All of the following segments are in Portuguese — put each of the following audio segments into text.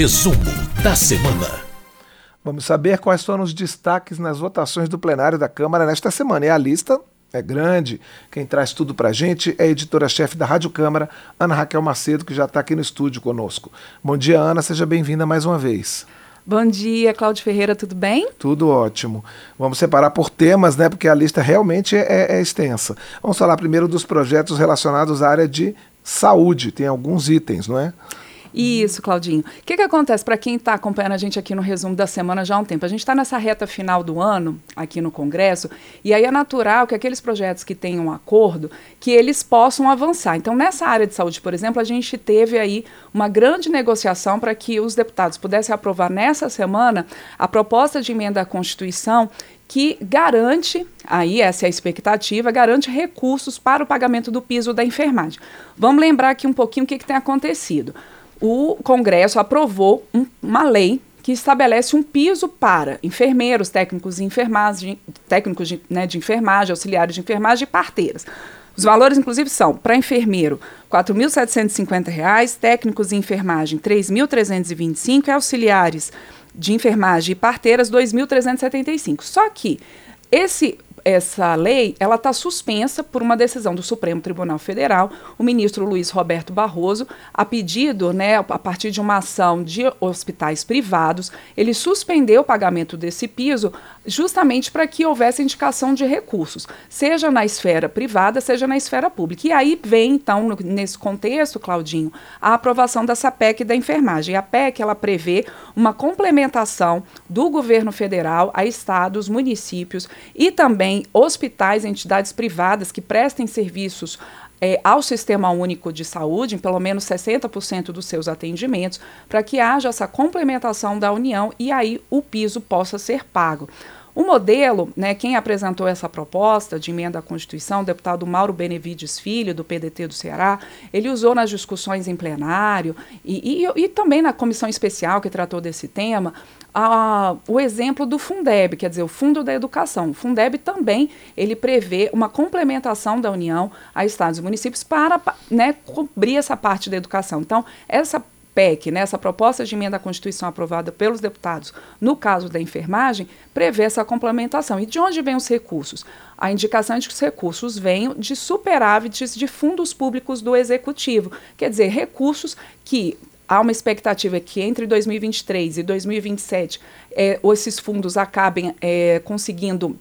Resumo da semana. Vamos saber quais foram os destaques nas votações do plenário da Câmara nesta semana. E a lista é grande. Quem traz tudo para a gente é a editora-chefe da Rádio Câmara, Ana Raquel Macedo, que já está aqui no estúdio conosco. Bom dia, Ana. Seja bem-vinda mais uma vez. Bom dia, Cláudio Ferreira, tudo bem? Tudo ótimo. Vamos separar por temas, né? Porque a lista realmente é, é extensa. Vamos falar primeiro dos projetos relacionados à área de saúde. Tem alguns itens, não é? Isso, Claudinho. O que, que acontece para quem está acompanhando a gente aqui no resumo da semana já há um tempo? A gente está nessa reta final do ano, aqui no Congresso, e aí é natural que aqueles projetos que tenham um acordo, que eles possam avançar. Então, nessa área de saúde, por exemplo, a gente teve aí uma grande negociação para que os deputados pudessem aprovar nessa semana a proposta de emenda à Constituição que garante, aí essa é a expectativa, garante recursos para o pagamento do piso da enfermagem. Vamos lembrar aqui um pouquinho o que, que tem acontecido o Congresso aprovou um, uma lei que estabelece um piso para enfermeiros, técnicos de enfermagem, técnicos de, né, de enfermagem, auxiliares de enfermagem e parteiras. Os valores, inclusive, são para enfermeiro R$ 4.750, técnicos de enfermagem R$ 3.325 e auxiliares de enfermagem e parteiras R$ 2.375. Só que esse essa lei ela está suspensa por uma decisão do Supremo Tribunal Federal. O ministro Luiz Roberto Barroso, a pedido, né, a partir de uma ação de hospitais privados, ele suspendeu o pagamento desse piso justamente para que houvesse indicação de recursos, seja na esfera privada, seja na esfera pública. E aí vem, então, no, nesse contexto, Claudinho, a aprovação dessa PEC da enfermagem. A PEC ela prevê uma complementação do governo federal a estados, municípios e também também hospitais, entidades privadas que prestem serviços é, ao Sistema Único de Saúde, em pelo menos 60% dos seus atendimentos, para que haja essa complementação da União e aí o piso possa ser pago. O modelo, né, quem apresentou essa proposta de emenda à Constituição, o deputado Mauro Benevides Filho, do PDT do Ceará, ele usou nas discussões em plenário e, e, e também na comissão especial que tratou desse tema o exemplo do Fundeb, quer dizer, o Fundo da Educação. O Fundeb também ele prevê uma complementação da União a estados e municípios para né, cobrir essa parte da educação. Então, essa PEC, né, essa proposta de emenda à Constituição aprovada pelos deputados, no caso da enfermagem, prevê essa complementação. E de onde vêm os recursos? A indicação é de que os recursos venham de superávites de fundos públicos do Executivo, quer dizer, recursos que há uma expectativa que entre 2023 e 2027 é, esses fundos acabem é, conseguindo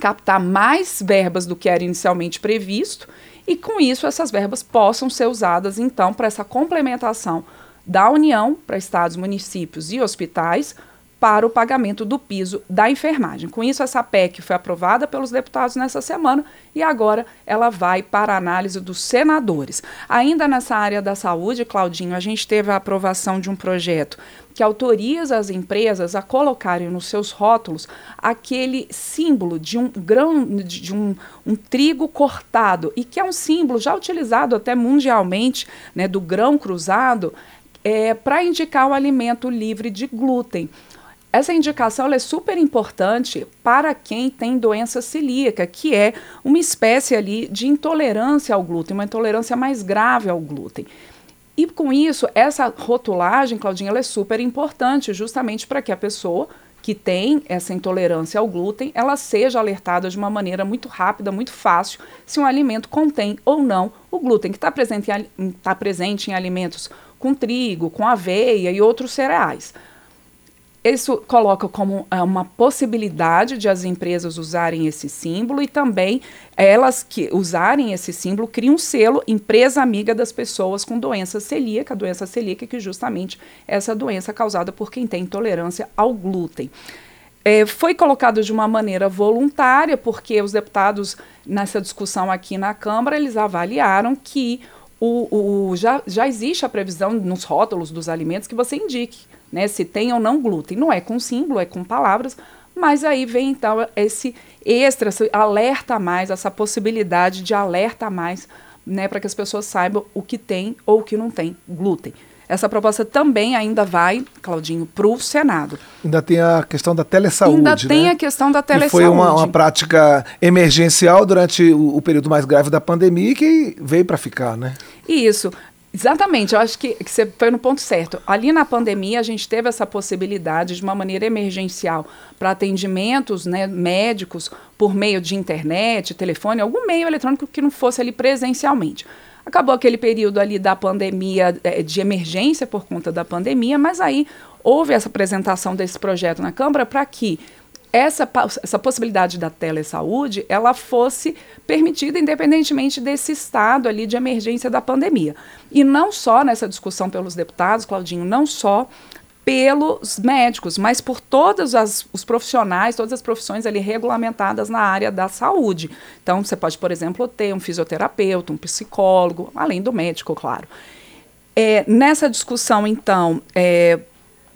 captar mais verbas do que era inicialmente previsto e com isso essas verbas possam ser usadas então para essa complementação da União para estados, municípios e hospitais para o pagamento do piso da enfermagem. Com isso, essa PEC foi aprovada pelos deputados nessa semana e agora ela vai para a análise dos senadores. Ainda nessa área da saúde, Claudinho, a gente teve a aprovação de um projeto que autoriza as empresas a colocarem nos seus rótulos aquele símbolo de um grão, de um, um trigo cortado, e que é um símbolo já utilizado até mundialmente, né, do grão cruzado, é, para indicar o alimento livre de glúten. Essa indicação é super importante para quem tem doença celíaca, que é uma espécie ali de intolerância ao glúten, uma intolerância mais grave ao glúten. E com isso, essa rotulagem, Claudinha, é super importante, justamente para que a pessoa que tem essa intolerância ao glúten, ela seja alertada de uma maneira muito rápida, muito fácil, se um alimento contém ou não o glúten, que está presente, tá presente em alimentos com trigo, com aveia e outros cereais. Isso coloca como é, uma possibilidade de as empresas usarem esse símbolo e também elas que usarem esse símbolo criam um selo empresa amiga das pessoas com doença celíaca, doença celíaca que justamente essa doença causada por quem tem intolerância ao glúten. É, foi colocado de uma maneira voluntária, porque os deputados, nessa discussão aqui na Câmara, eles avaliaram que o, o, já, já existe a previsão nos rótulos dos alimentos que você indique né, se tem ou não glúten. Não é com símbolo, é com palavras, mas aí vem então esse extra, esse alerta mais, essa possibilidade de alerta mais, né, para que as pessoas saibam o que tem ou o que não tem glúten. Essa proposta também ainda vai, Claudinho, para o Senado. Ainda tem a questão da telesaúde. Ainda tem né? a questão da telesaúde. foi uma, uma, prática emergencial durante o, o, período mais grave da pandemia que veio para ficar, né? Isso. Exatamente, eu acho que, que você foi no ponto certo. Ali na pandemia, a gente teve essa possibilidade de uma maneira emergencial para atendimentos né, médicos por meio de internet, telefone, algum meio eletrônico que não fosse ali presencialmente. Acabou aquele período ali da pandemia, é, de emergência por conta da pandemia, mas aí houve essa apresentação desse projeto na Câmara para que essa, essa possibilidade da telesaúde ela fosse permitida independentemente desse estado ali de emergência da pandemia. E não só nessa discussão pelos deputados, Claudinho, não só pelos médicos, mas por todos as, os profissionais, todas as profissões ali regulamentadas na área da saúde. Então, você pode, por exemplo, ter um fisioterapeuta, um psicólogo, além do médico, claro. É, nessa discussão, então, é,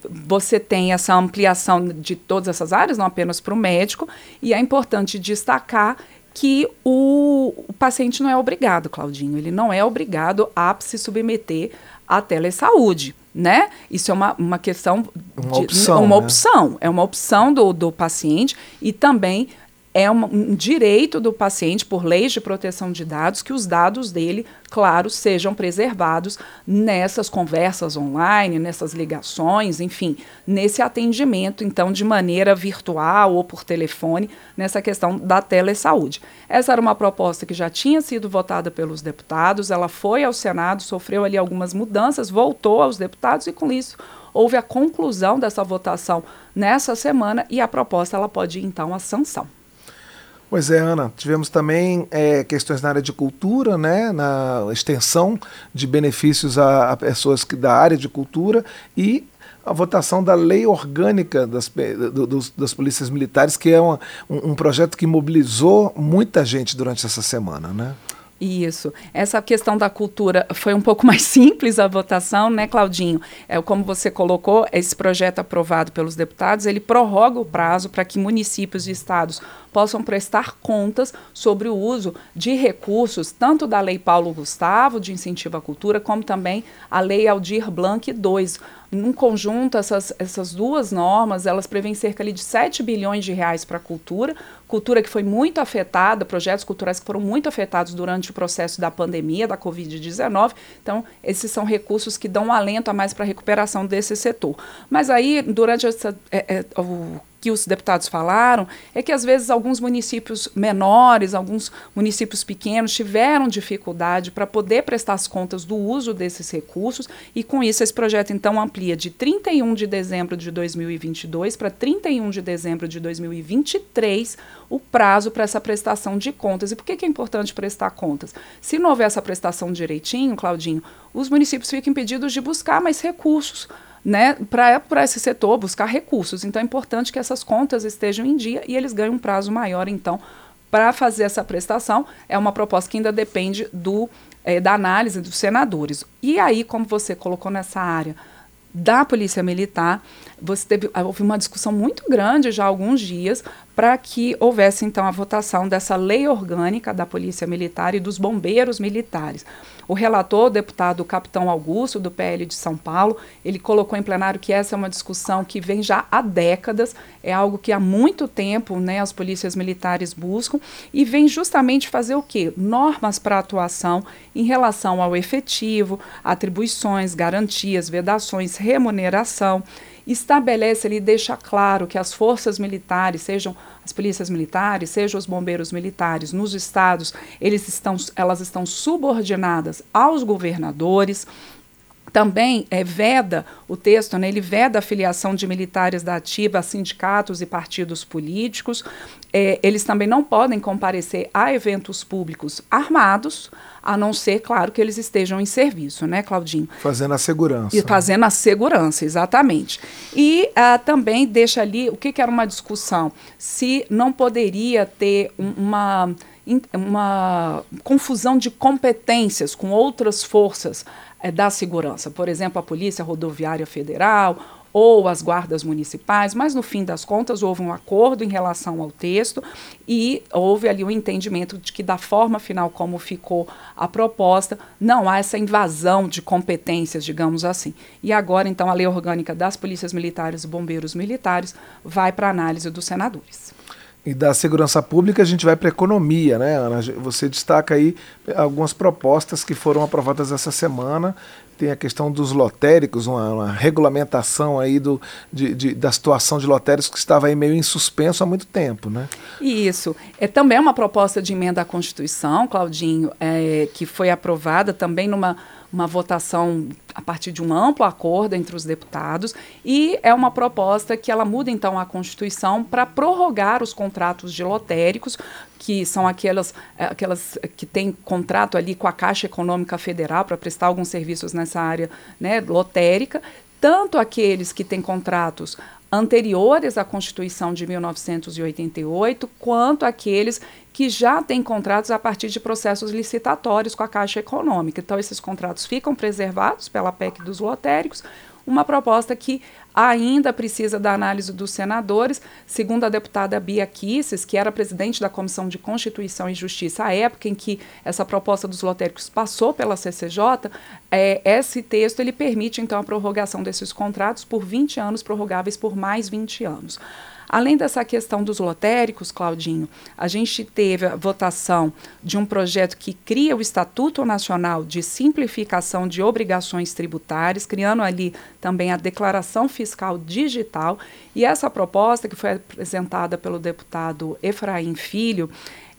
você tem essa ampliação de todas essas áreas, não apenas para o médico, e é importante destacar que o, o, paciente não é obrigado, Claudinho, ele não é obrigado a se submeter à telesaúde, né? Isso é uma, uma questão uma de opção, uma né? opção, é uma opção do, do paciente e também é um, direito do paciente, por leis de proteção de dados, que os dados dele, claro, sejam preservados nessas conversas online, nessas ligações, enfim, nesse atendimento, então, de maneira virtual ou por telefone, nessa questão da telesaúde. Essa era uma proposta que já tinha sido votada pelos deputados, ela foi ao Senado, sofreu ali algumas mudanças, voltou aos deputados e, com isso, houve a conclusão dessa votação nessa semana e a proposta ela pode ir, então, à sanção. Pois é, Ana. Tivemos também é, questões na área de cultura, né, na extensão de benefícios a, a pessoas que, da área de cultura e a votação da lei orgânica das, do, dos, das polícias militares, que é uma, um, um projeto que mobilizou muita gente durante essa semana, né? Isso. Essa questão da cultura foi um pouco mais simples a votação, né, Claudinho? É, como você colocou, esse projeto aprovado pelos deputados, ele prorroga o prazo para que municípios e estados possam prestar contas sobre o uso de recursos, tanto da Lei Paulo Gustavo, de incentivo à cultura, como também a Lei Aldir Blanc II. Num conjunto, essas, essas duas normas, elas prevêem cerca ali, de 7 bilhões de reais para a cultura, cultura que foi muito afetada, projetos culturais que foram muito afetados durante o processo da pandemia, da Covid-19. Então, esses são recursos que dão um alento a mais para a recuperação desse setor. Mas aí, durante essa, é, é, o que os deputados falaram é que às vezes alguns municípios menores, alguns municípios pequenos tiveram dificuldade para poder prestar as contas do uso desses recursos e com isso esse projeto então amplia de 31 de dezembro de 2022 para 31 de dezembro de 2023 o prazo para essa prestação de contas. E por que, que é importante prestar contas? Se não houver essa prestação direitinho, Claudinho, os municípios ficam impedidos de buscar mais recursos né, para esse setor buscar recursos. Então é importante que essas contas estejam em dia e eles ganhem um prazo maior, então, para fazer essa prestação. É uma proposta que ainda depende do, é, da análise dos senadores. E aí, como você colocou nessa área da Polícia Militar, você teve, houve uma discussão muito grande já há alguns dias para que houvesse então a votação dessa lei orgânica da Polícia Militar e dos bombeiros militares. O relator, o deputado Capitão Augusto, do PL de São Paulo, ele colocou em plenário que essa é uma discussão que vem já há décadas, é algo que há muito tempo né, as polícias militares buscam e vem justamente fazer o quê? Normas para atuação em relação ao efetivo, atribuições, garantias, vedações, remuneração estabelece ali, deixa claro que as forças militares, sejam as polícias militares, sejam os bombeiros militares nos estados, eles estão, elas estão subordinadas aos governadores. Também é, veda o texto, né, ele veda a filiação de militares da ativa a sindicatos e partidos políticos. É, eles também não podem comparecer a eventos públicos armados, a não ser, claro, que eles estejam em serviço, né, Claudinho? Fazendo a segurança. E fazendo a segurança, exatamente. E uh, também deixa ali o que, que, era uma discussão: se não poderia ter uma, uma confusão de competências com outras forças é, da segurança, por exemplo, a Polícia Rodoviária Federal ou as guardas municipais, mas no fim das contas houve um acordo em relação ao texto e houve ali o um entendimento de que da forma final como ficou a proposta, não há essa invasão de competências, digamos assim. E agora então a lei orgânica das polícias militares e bombeiros militares vai para análise dos senadores. E da segurança pública a gente vai para a economia, né, Ana? Você destaca aí algumas propostas que foram aprovadas essa semana. Tem a questão dos lotéricos, uma, uma regulamentação aí do, de, de, da situação de lotéricos que estava aí meio em suspenso há muito tempo, né? Isso. É também uma proposta de emenda à Constituição, Claudinho, é, que foi aprovada também numa uma votação a partir de um amplo acordo entre os deputados e é uma proposta que ela muda então a Constituição para prorrogar os contratos de lotéricos, que são aquelas, eh, aquelas que têm contrato ali com a Caixa Econômica Federal para prestar alguns serviços nessa área né, lotérica, tanto aqueles que têm contratos anteriores à Constituição de 1988, quanto aqueles que já têm contratos a partir de processos licitatórios com a Caixa Econômica. Então, esses contratos ficam preservados pela PEC dos lotéricos, uma proposta que ainda precisa da análise dos senadores, segundo a deputada Bia Kisses, que era presidente da Comissão de Constituição e Justiça à época em que essa proposta dos lotéricos passou pela CCJ, é, esse texto ele permite então a prorrogação desses contratos por 20 anos, prorrogáveis por mais 20 anos. Além dessa questão dos lotéricos, Claudinho, a gente teve a votação de um projeto que cria o Estatuto Nacional de Simplificação de Obrigações Tributárias, criando ali também a Declaração Fiscal Digital. E essa proposta, que foi apresentada pelo deputado Efraim Filho,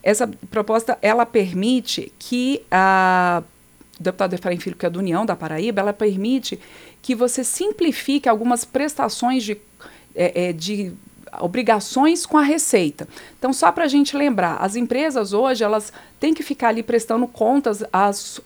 essa proposta ela permite que a deputado Efraim Filho, que é do União da Paraíba, ela permite que você simplifique algumas prestações de, é, é, de obrigações com a receita. Então, só para a gente lembrar, as empresas hoje elas têm que ficar ali prestando contas às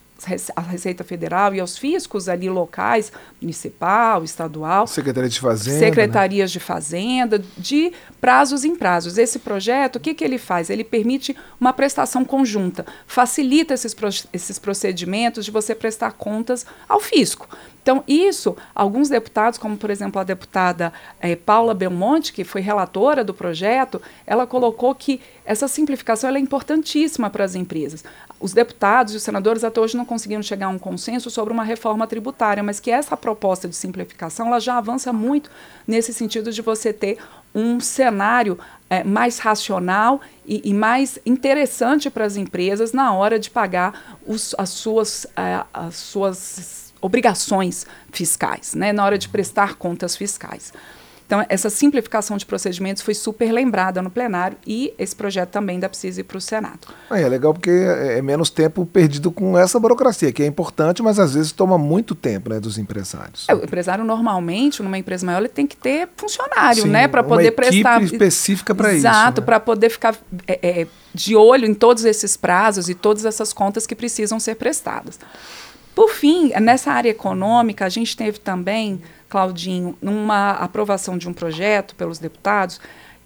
a Receita Federal e aos fiscos ali locais, municipal, estadual. Secretaria de Fazenda. Né? Secretarias né? de Fazenda, de prazos em prazos. Esse projeto, o que, que ele faz? Ele permite uma prestação conjunta, facilita esses, esses procedimentos de você prestar contas ao fisco. Então, isso, alguns deputados, como por exemplo a deputada eh, Paula Belmonte, que foi relatora do projeto, ela colocou que essa simplificação é importantíssima para as empresas. Os deputados e os senadores até hoje não conseguiram chegar a um consenso sobre uma reforma tributária, mas que essa proposta de simplificação ela já avança muito nesse sentido de você ter um cenário é, mais racional e, e, mais interessante para as empresas na hora de pagar os, as, suas, é, as suas obrigações fiscais, né, na hora de prestar contas fiscais. Então, essa simplificação de procedimentos foi super lembrada no plenário e esse projeto também precisa ir para o Senado. É, é legal porque é, é menos tempo perdido com essa burocracia, que é importante, mas às vezes toma muito tempo né, dos empresários. É, o empresário, normalmente, numa empresa maior, ele tem que ter funcionário, Sim, né? Para poder prestar. específica para isso. Exato, né? para poder ficar é, é, de olho em todos esses prazos e todas essas contas que precisam ser prestadas. Por fim, nessa área econômica, a gente teve também, Claudinho, uma aprovação de um projeto pelos deputados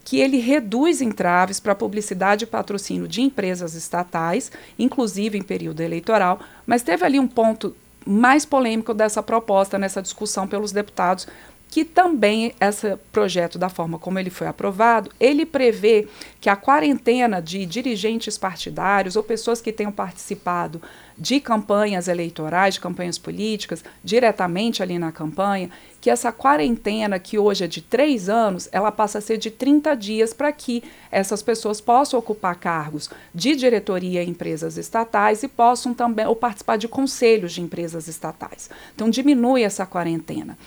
que ele reduz entraves para publicidade e patrocínio de empresas estatais, inclusive em período eleitoral, mas teve ali um ponto mais polêmico dessa proposta, nessa discussão pelos deputados, que também esse projeto, da forma como ele foi aprovado, ele prevê que a quarentena de dirigentes partidários ou pessoas que tenham participado de campanhas eleitorais, de campanhas políticas, diretamente ali na campanha, que essa quarentena, que hoje é de três anos, ela passa a ser de 30 dias para que essas pessoas possam ocupar cargos de diretoria em empresas estatais e possam também ou participar de conselhos de empresas estatais. Então, diminui essa quarentena.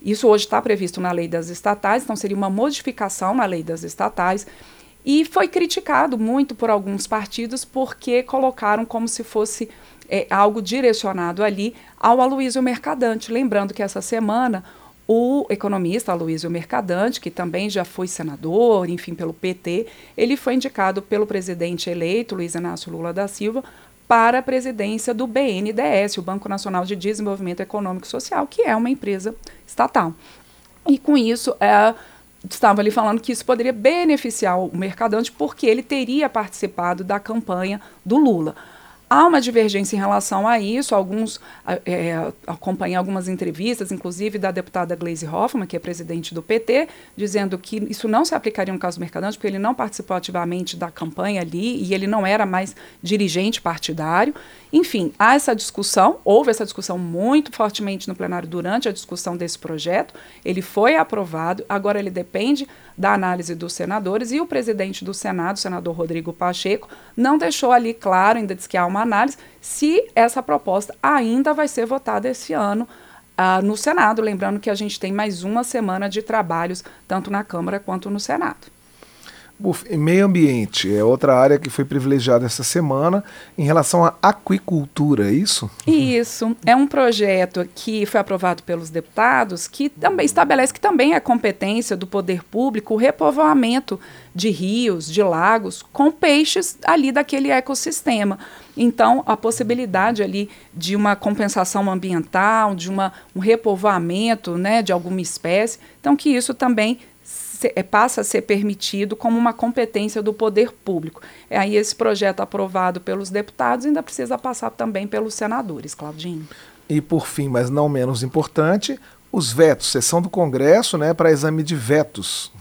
Isso hoje está previsto na lei das estatais, então seria uma modificação na lei das estatais. E foi criticado muito por alguns partidos porque colocaram como se fosse é, algo direcionado ali ao Aloysio Mercadante. Lembrando que essa semana o economista Aloysio Mercadante, que também já foi senador, enfim, pelo PT, ele foi indicado pelo presidente eleito, Luiz Inácio Lula da Silva, para a presidência do BNDES, o Banco Nacional de Desenvolvimento Econômico e Social, que é uma empresa estatal. E com isso, é, estava ali falando que isso poderia beneficiar o mercadante porque ele teria participado da campanha do Lula. Há uma divergência em relação a isso. Alguns é, acompanham algumas entrevistas, inclusive da deputada Gleisi Hoffmann, que é presidente do PT, dizendo que isso não se aplicaria no caso do Mercadante, porque ele não participou ativamente da campanha ali e ele não era mais dirigente partidário. Enfim, há essa discussão, houve essa discussão muito fortemente no plenário durante a discussão desse projeto. Ele foi aprovado, agora ele depende da análise dos senadores e o presidente do Senado, o senador Rodrigo Pacheco, não deixou ali claro, ainda diz que há uma análise, se essa proposta ainda vai ser votada esse ano uh, no Senado. Lembrando que a gente tem mais uma semana de trabalhos, tanto na Câmara quanto no Senado. Meio ambiente é outra área que foi privilegiada essa semana em relação à aquicultura, é isso? Isso. É um projeto que foi aprovado pelos deputados que também estabelece que também é competência do poder público o repovoamento de rios, de lagos, com peixes ali daquele ecossistema. Então, a possibilidade ali de uma compensação ambiental, de uma, um repovoamento né, de alguma espécie, então que isso também se, é, passa a ser permitido como uma competência do poder público. É aí esse projeto aprovado pelos deputados ainda precisa passar também pelos senadores, Claudinho. E por fim, mas não menos importante, os vetos, sessão do Congresso né, para exame de vetos.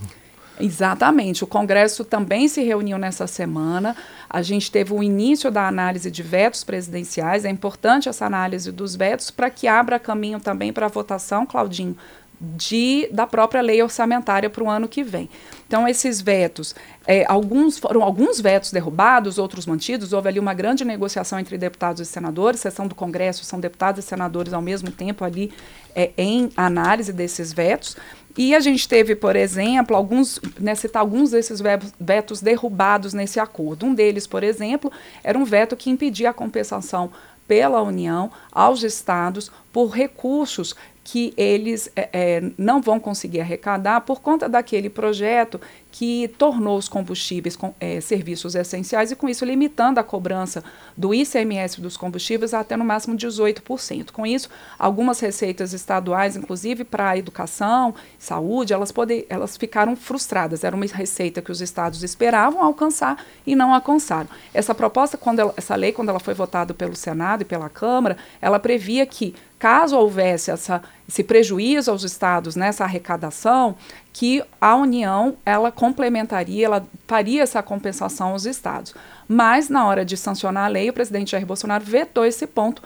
Exatamente. O Congresso também se reuniu nessa semana. A gente teve o início da análise de vetos presidenciais. É importante essa análise dos vetos para que abra caminho também para a votação, Claudinho, de, da própria lei orçamentária para o ano que vem. Então, esses vetos, é, alguns foram alguns vetos derrubados, outros mantidos. Houve ali uma grande negociação entre deputados e senadores, sessão do Congresso, são deputados e senadores ao mesmo tempo ali é, em análise desses vetos. E a gente teve, por exemplo, alguns, né, citar alguns desses vetos derrubados nesse acordo. Um deles, por exemplo, era um veto que impedia a compensação pela União aos estados por recursos que eles é, é, não vão conseguir arrecadar por conta daquele projeto que tornou os combustíveis com, é, serviços essenciais e, com isso, limitando a cobrança do ICMS dos combustíveis até no máximo 18%. Com isso, algumas receitas estaduais, inclusive para educação, saúde, elas, poder, elas ficaram frustradas. Era uma receita que os estados esperavam alcançar e não alcançaram. Essa proposta, quando ela, essa lei, quando ela foi votada pelo Senado e pela Câmara, ela previa que caso houvesse essa, esse prejuízo aos estados nessa arrecadação, que a União ela complementaria, ela faria essa compensação aos estados. Mas na hora de sancionar a lei, o presidente Jair Bolsonaro vetou esse ponto.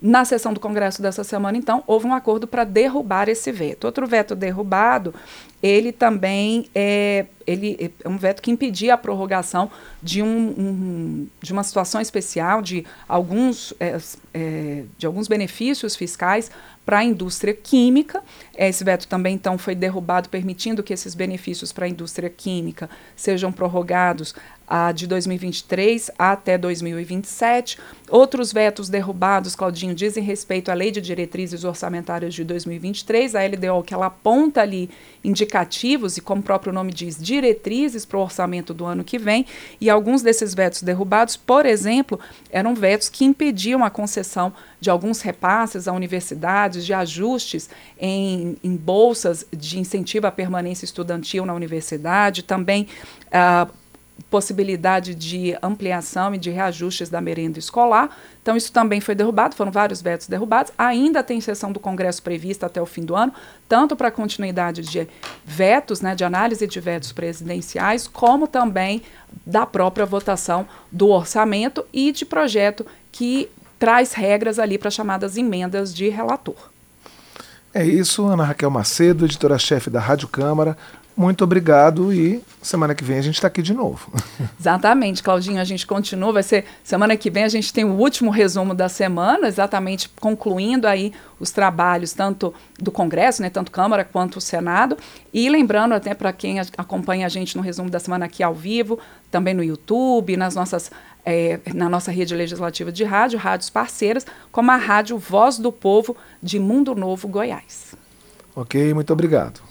Na sessão do Congresso dessa semana, então, houve um acordo para derrubar esse veto. Outro veto derrubado, ele também é, ele é um veto que impedia a prorrogação de, um, um de uma situação especial, de alguns, é, é, de alguns benefícios fiscais para a indústria química. Esse veto também, então, foi derrubado, permitindo que esses benefícios para a indústria química sejam prorrogados a de 2023 até 2027. Outros vetos derrubados, Claudinho, dizem respeito à Lei de Diretrizes Orçamentárias de 2023, a LDO, que ela aponta ali indicativos e, como o próprio nome diz, diretrizes para o orçamento do ano que vem. E alguns desses vetos derrubados, por exemplo, eram vetos que impediam a concessão de alguns repasses a universidades, de ajustes em, em bolsas de incentivo à permanência estudantil na universidade, também. Uh, possibilidade de ampliação e de reajustes da merenda escolar. Então, isso também foi derrubado, foram vários vetos derrubados. Ainda tem sessão do Congresso prevista até o fim do ano, tanto para continuidade de vetos, né, de análise de vetos presidenciais, como também da própria votação do orçamento e de projeto que traz regras ali para chamadas emendas de relator. É isso, Ana Raquel Macedo, editora-chefe da Rádio Câmara. Muito obrigado e semana que vem a gente está aqui de novo. Exatamente, Claudinho, a gente continua. Vai ser semana que vem a gente tem o último resumo da semana, exatamente concluindo aí os trabalhos tanto do Congresso, né, tanto Câmara quanto o Senado. E lembrando até para quem acompanha a gente no resumo da semana aqui ao vivo, também no YouTube, nas nossas é, na nossa rede legislativa de rádio, rádios parceiras, como a Rádio Voz do Povo de Mundo Novo, Goiás. Ok, muito obrigado.